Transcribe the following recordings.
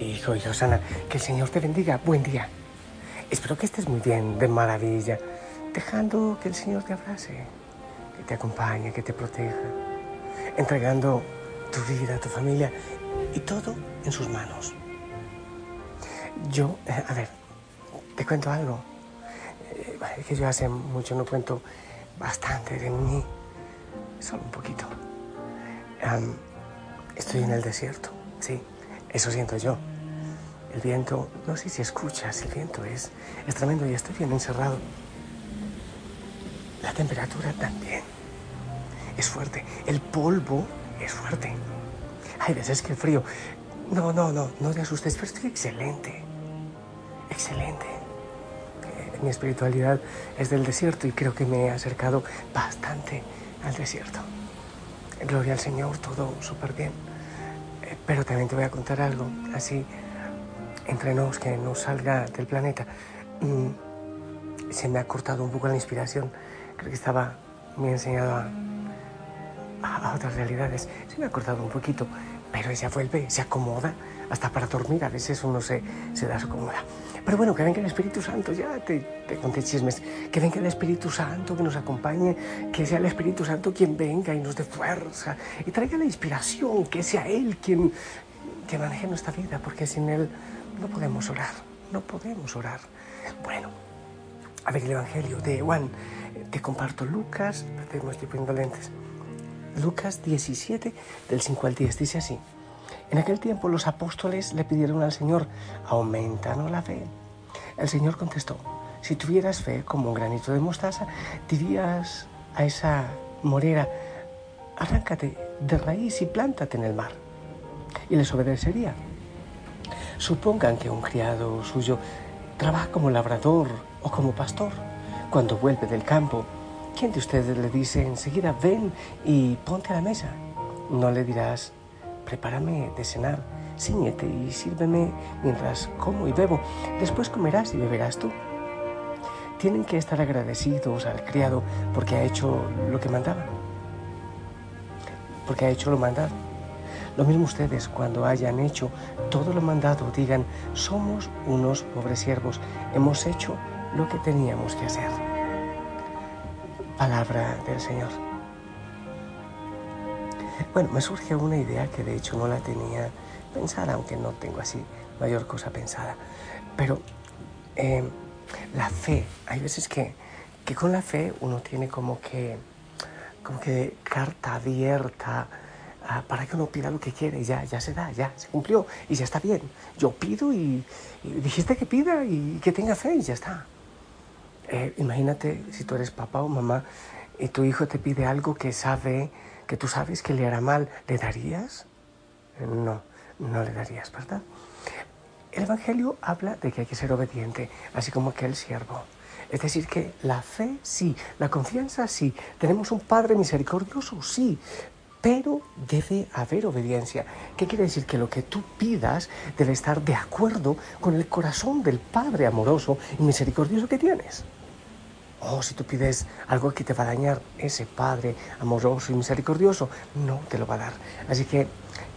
Hijo y Rosana, que el Señor te bendiga. Buen día. Espero que estés muy bien, de maravilla, dejando que el Señor te abrace, que te acompañe, que te proteja, entregando tu vida, tu familia y todo en sus manos. Yo, eh, a ver, te cuento algo. Eh, que yo hace mucho no cuento bastante de mí, solo un poquito. estoy en el desierto, sí, eso siento yo. El viento, no sé si escuchas, el viento es, es tremendo y estoy bien encerrado. La temperatura también es fuerte, el polvo es fuerte. Hay veces que el frío, no, no, no, no te asustes, pero estoy excelente, excelente. Eh, mi espiritualidad es del desierto y creo que me he acercado bastante al desierto. Gloria al Señor, todo súper bien. Eh, pero también te voy a contar algo, así, entre nos, que no salga del planeta. Mm, se me ha cortado un poco la inspiración. Creo que estaba muy enseñado a, otras realidades. Se me ha cortado un poquito, pero ella vuelve, se acomoda, hasta para dormir a veces uno se, se acomoda. Pero bueno, que venga el Espíritu Santo, ya te, te conté chismes, que venga el Espíritu Santo, que nos acompañe, que sea el Espíritu Santo quien venga y nos dé fuerza y traiga la inspiración, que sea Él quien, que maneje nuestra vida, porque sin Él no podemos orar, no podemos orar. Bueno, a ver el Evangelio de Juan, te comparto Lucas, me estoy poniendo lentes. Lucas 17, del 5 al 10, dice así. En aquel tiempo los apóstoles le pidieron al Señor, aumentanos la fe. El Señor contestó, si tuvieras fe como un granito de mostaza, dirías a esa morera, arráncate de raíz y plántate en el mar. Y les obedecería. Supongan que un criado suyo trabaja como labrador o como pastor. Cuando vuelve del campo, ¿quién de ustedes le dice enseguida, ven y ponte a la mesa? No le dirás, prepárame de cenar, ciñete y sírveme mientras como y bebo. Después comerás y beberás tú. Tienen que estar agradecidos al criado porque ha hecho lo que mandaba. Porque ha hecho lo mandado. Lo mismo ustedes, cuando hayan hecho todo lo mandado, digan, somos unos pobres siervos, hemos hecho lo que teníamos que hacer. Palabra del Señor. Bueno, me surge una idea que de hecho no la tenía pensada, aunque no tengo así mayor cosa pensada. Pero eh, la fe, hay veces que, que con la fe uno tiene como que, como que carta abierta Ah, para que uno pida lo que quiere, ya, ya se da, ya se cumplió y ya está bien. Yo pido y, dijiste que pida y que tenga fe y ya está. Eh, imagínate si tú eres papá o mamá y tu hijo te pide algo que sabe, que tú sabes que le hará mal, ¿le darías? No, no le darías, ¿verdad? El Evangelio habla de que hay que ser obediente, así como aquel siervo. Es decir, que la fe sí, la confianza sí, tenemos un Padre misericordioso sí, pero debe haber obediencia. ¿Qué quiere decir? Que lo que tú pidas debe estar de acuerdo con el corazón del Padre amoroso y misericordioso que tienes. Oh, si tú pides algo que te va a dañar, ese Padre amoroso y misericordioso no te lo va a dar. Así que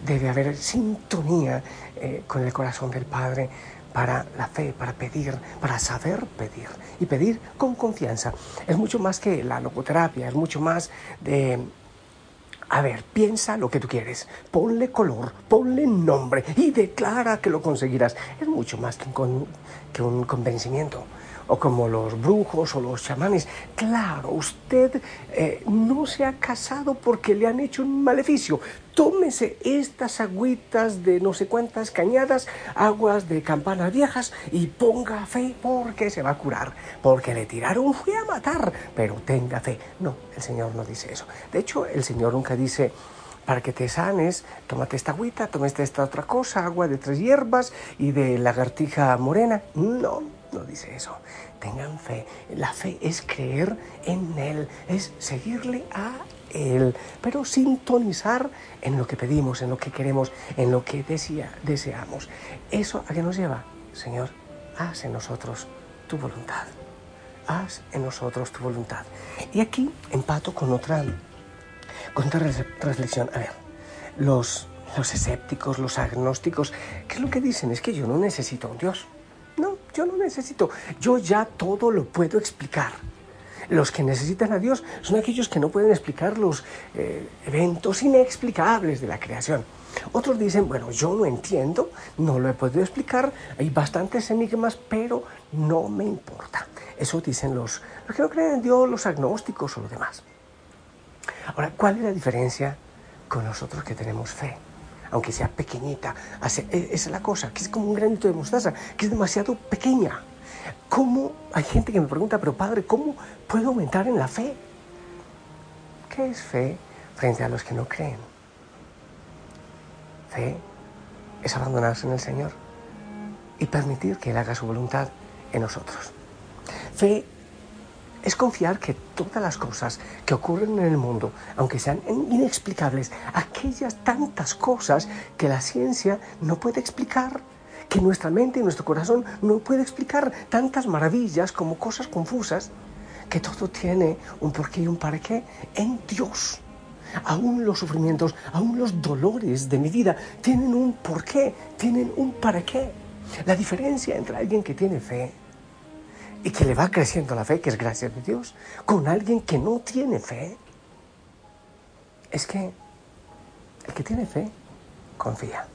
debe haber sintonía eh, con el corazón del Padre para la fe, para pedir, para saber pedir y pedir con confianza. Es mucho más que la logoterapia, es mucho más de a ver, piensa lo que tú quieres, ponle color, ponle nombre y declara que lo conseguirás. Es mucho más que un, que un convencimiento o como los brujos o los chamanes. Claro, usted eh, no se ha casado porque le han hecho un maleficio. Tómese estas agüitas de no sé cuántas cañadas, aguas de campanas viejas y ponga fe porque se va a curar. Porque le tiraron fue a matar, pero tenga fe. No, el Señor no dice eso. De hecho, el Señor nunca dice para que te sanes, tómate esta agüita, tómate esta otra cosa, agua de tres hierbas y de lagartija morena. No, no dice eso. Tengan fe. La fe es creer en Él, es seguirle a Él, pero sintonizar en lo que pedimos, en lo que queremos, en lo que deseamos. ¿Eso a qué nos lleva? Señor, haz en nosotros tu voluntad. Haz en nosotros tu voluntad. Y aquí empato con otra, con otra reflexión. A ver, los los escépticos, los agnósticos, ¿qué es lo que dicen? Es que yo no necesito a un Dios. Yo no necesito. Yo ya todo lo puedo explicar. Los que necesitan a Dios son aquellos que no pueden explicar los eh, eventos inexplicables de la creación. Otros dicen, bueno, yo no entiendo, no lo he podido explicar, hay bastantes enigmas, pero no me importa. Eso dicen los, los que no creen en Dios, los agnósticos o los demás. Ahora, ¿cuál es la diferencia con nosotros que tenemos fe? Aunque sea pequeñita, e, esa es la cosa, que es como un granito de mostaza, que es demasiado pequeña. ¿Cómo? Hay gente que me pregunta, pero padre, ¿cómo puedo aumentar en la fe? ¿Qué es fe frente a los que no creen? Fe es abandonarse en el Señor y permitir que Él haga su voluntad en nosotros. Fe es confiar que todas las cosas que ocurren en el mundo, aunque sean inexplicables, aquellas tantas cosas que la ciencia no puede explicar, que nuestra mente y nuestro corazón no puede explicar, tantas maravillas como cosas confusas, que todo tiene un porqué y un para qué en Dios. Aún los sufrimientos, aún los dolores de mi vida tienen un porqué, tienen un para qué. La diferencia entre alguien que tiene fe y que le va creciendo la fe, que es gracia de Dios, con alguien que no tiene fe, es que el que tiene fe confía,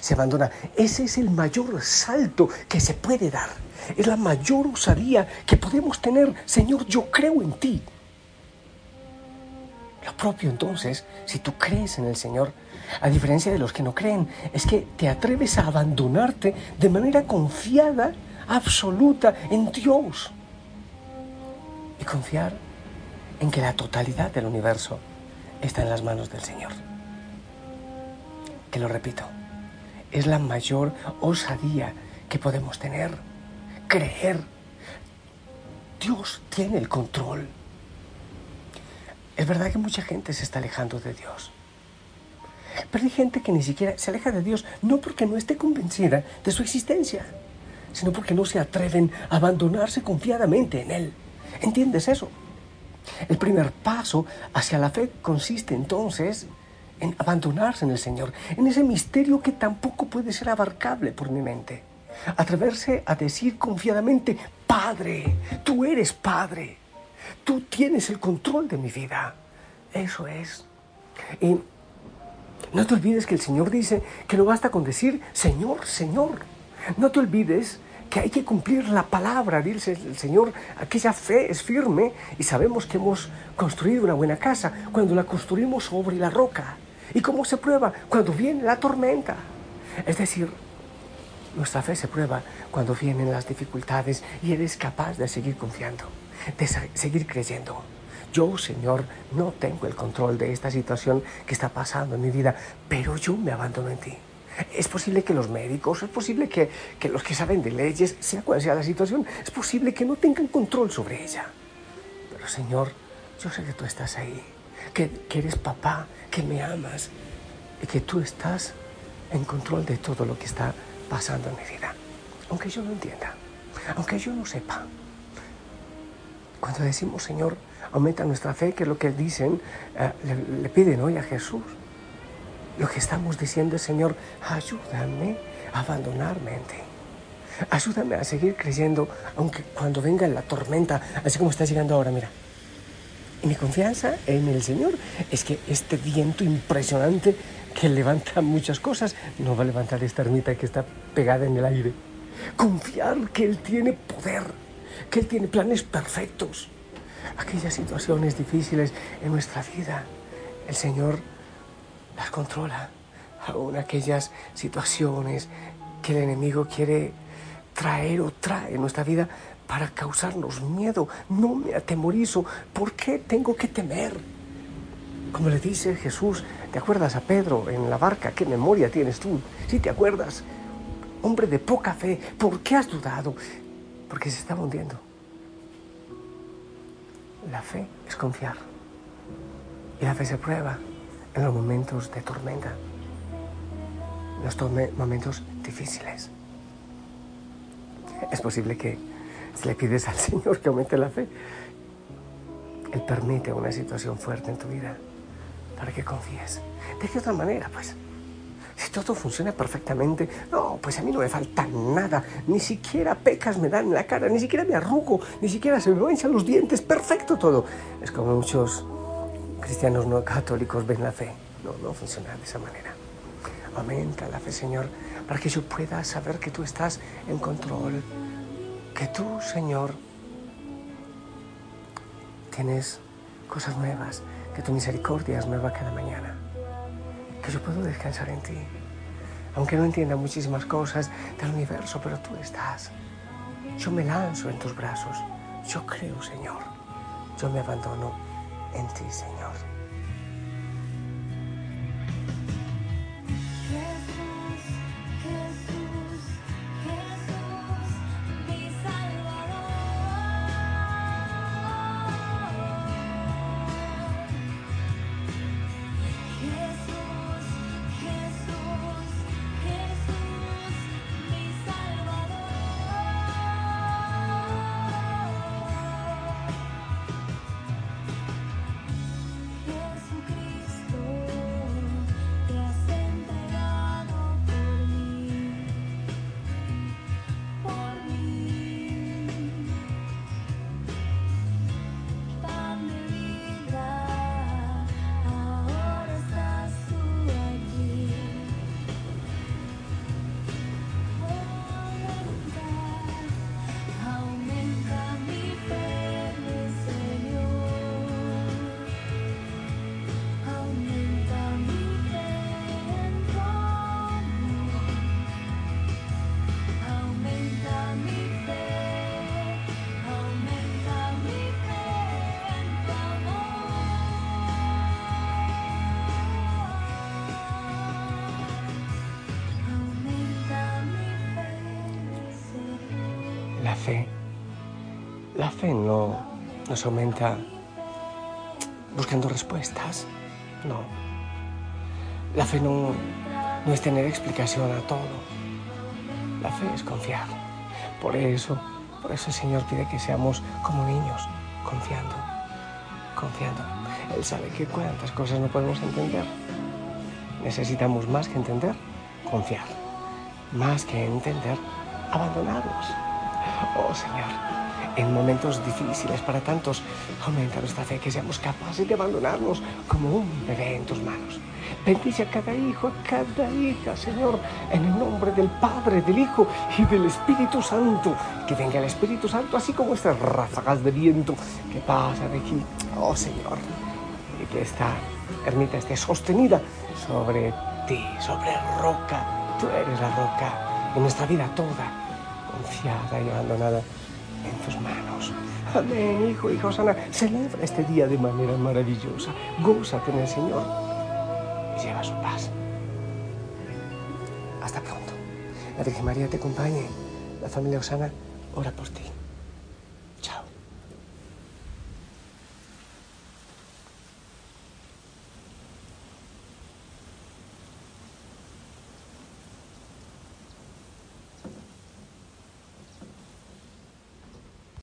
se abandona. Ese es el mayor salto que se puede dar. Es la mayor osadía que podemos tener. Señor, yo creo en ti. Lo propio entonces, si tú crees en el Señor, a diferencia de los que no creen, es que te atreves a abandonarte de manera confiada absoluta en Dios y confiar en que la totalidad del universo está en las manos del Señor. Que lo repito, es la mayor osadía que podemos tener, creer. Dios tiene el control. Es verdad que mucha gente se está alejando de Dios. Pero hay gente que ni siquiera se aleja de Dios no porque no esté convencida de su existencia, sino porque no se atreven a abandonarse confiadamente en Él. ¿Entiendes eso? El primer paso hacia la fe consiste entonces en abandonarse en el Señor, en ese misterio que tampoco puede ser abarcable por mi mente. Atreverse a decir confiadamente, Padre, tú eres Padre, tú tienes el control de mi vida. Eso es. Y no te olvides que el Señor dice que no basta con decir, Señor, Señor. No te olvides que hay que cumplir la palabra, dice el Señor, aquella fe es firme y sabemos que hemos construido una buena casa cuando la construimos sobre la roca. ¿Y cómo se prueba? Cuando viene la tormenta. Es decir, nuestra fe se prueba cuando vienen las dificultades y eres capaz de seguir confiando, de seguir creyendo. Yo, Señor, no tengo el control de esta situación que está pasando en mi vida, pero yo me abandono en ti. Es posible que los médicos, es posible que, los que saben de leyes, sea cual sea la situación, es posible que no tengan control sobre ella. Pero Señor, yo sé que tú estás ahí, que, que eres papá, que me amas y que tú estás en control de todo lo que está pasando en mi vida. Aunque yo no entienda, aunque yo no sepa. Cuando decimos, Señor, aumenta nuestra fe, que es lo que dicen, eh, le, le, piden hoy a Jesús. Lo que estamos diciendo es, Señor, ayúdame a abandonarme en ti. Ayúdame a seguir creyendo, aunque cuando venga la tormenta, así como está llegando ahora, mira. Y mi confianza en el Señor es que este viento impresionante que levanta muchas cosas no va a levantar esta ermita que está pegada en el aire. Confiar que Él tiene poder, que Él tiene planes perfectos. Aquellas situaciones difíciles en nuestra vida, el Señor las controla. Aún aquellas situaciones que el enemigo quiere traer o trae en nuestra vida para causarnos miedo. No me atemorizo. ¿Por qué tengo que temer? Como le dice Jesús, ¿te acuerdas a Pedro en la barca? ¿Qué memoria tienes tú? Si te acuerdas, hombre de poca fe, ¿por qué has dudado? Porque se estaba hundiendo. La fe es confiar. Y la fe se prueba en los momentos de tormenta, en los momentos difíciles. Es posible que si le pides al Señor que aumente la fe, Él permite una situación fuerte en tu vida para que confíes. ¿De qué otra manera? Pues Si todo funciona perfectamente, no, pues a mí no me falta nada. Ni siquiera pecas me dan en la cara, ni siquiera me arrugo, ni siquiera se me manchan los dientes. Perfecto todo. Es como muchos cristianos no católicos ven la fe. No, no funciona de esa manera. Aumenta la fe, Señor, para que yo pueda saber que tú estás en control. Que tú, Señor, tienes cosas nuevas, que tu misericordia es nueva cada mañana, que yo puedo descansar en ti, aunque no entienda muchísimas cosas del universo, pero tú estás. Yo me lanzo en tus brazos, yo creo, Señor, yo me abandono en ti, Señor. Fe, la fe no nos aumenta buscando respuestas, no. La fe no, no es tener explicación a todo. La fe es confiar. Por eso, por eso el Señor pide que seamos como niños, confiando, confiando. Él sabe que cuántas cosas no podemos entender. Necesitamos más que entender, confiar. Más que entender, abandonarnos. Oh Señor, en momentos difíciles para tantos, aumenta nuestra fe, que seamos capaces de abandonarnos como un bebé en tus manos. Bendice a cada hijo, a cada hija, Señor, en el nombre del Padre, del Hijo y del Espíritu Santo. Que venga el Espíritu Santo, así como estas ráfagas de viento que pasa de aquí. Oh Señor, y que esta ermita esté sostenida sobre ti, sobre roca. Tú eres la roca en nuestra vida toda confiada y abandonada en tus manos. Amén, hijo, hijo sana. Celebra este día de manera maravillosa. Gózate en el Señor y lleva su paz. Hasta pronto. La Virgen María te acompañe. La familia Osana ora por ti.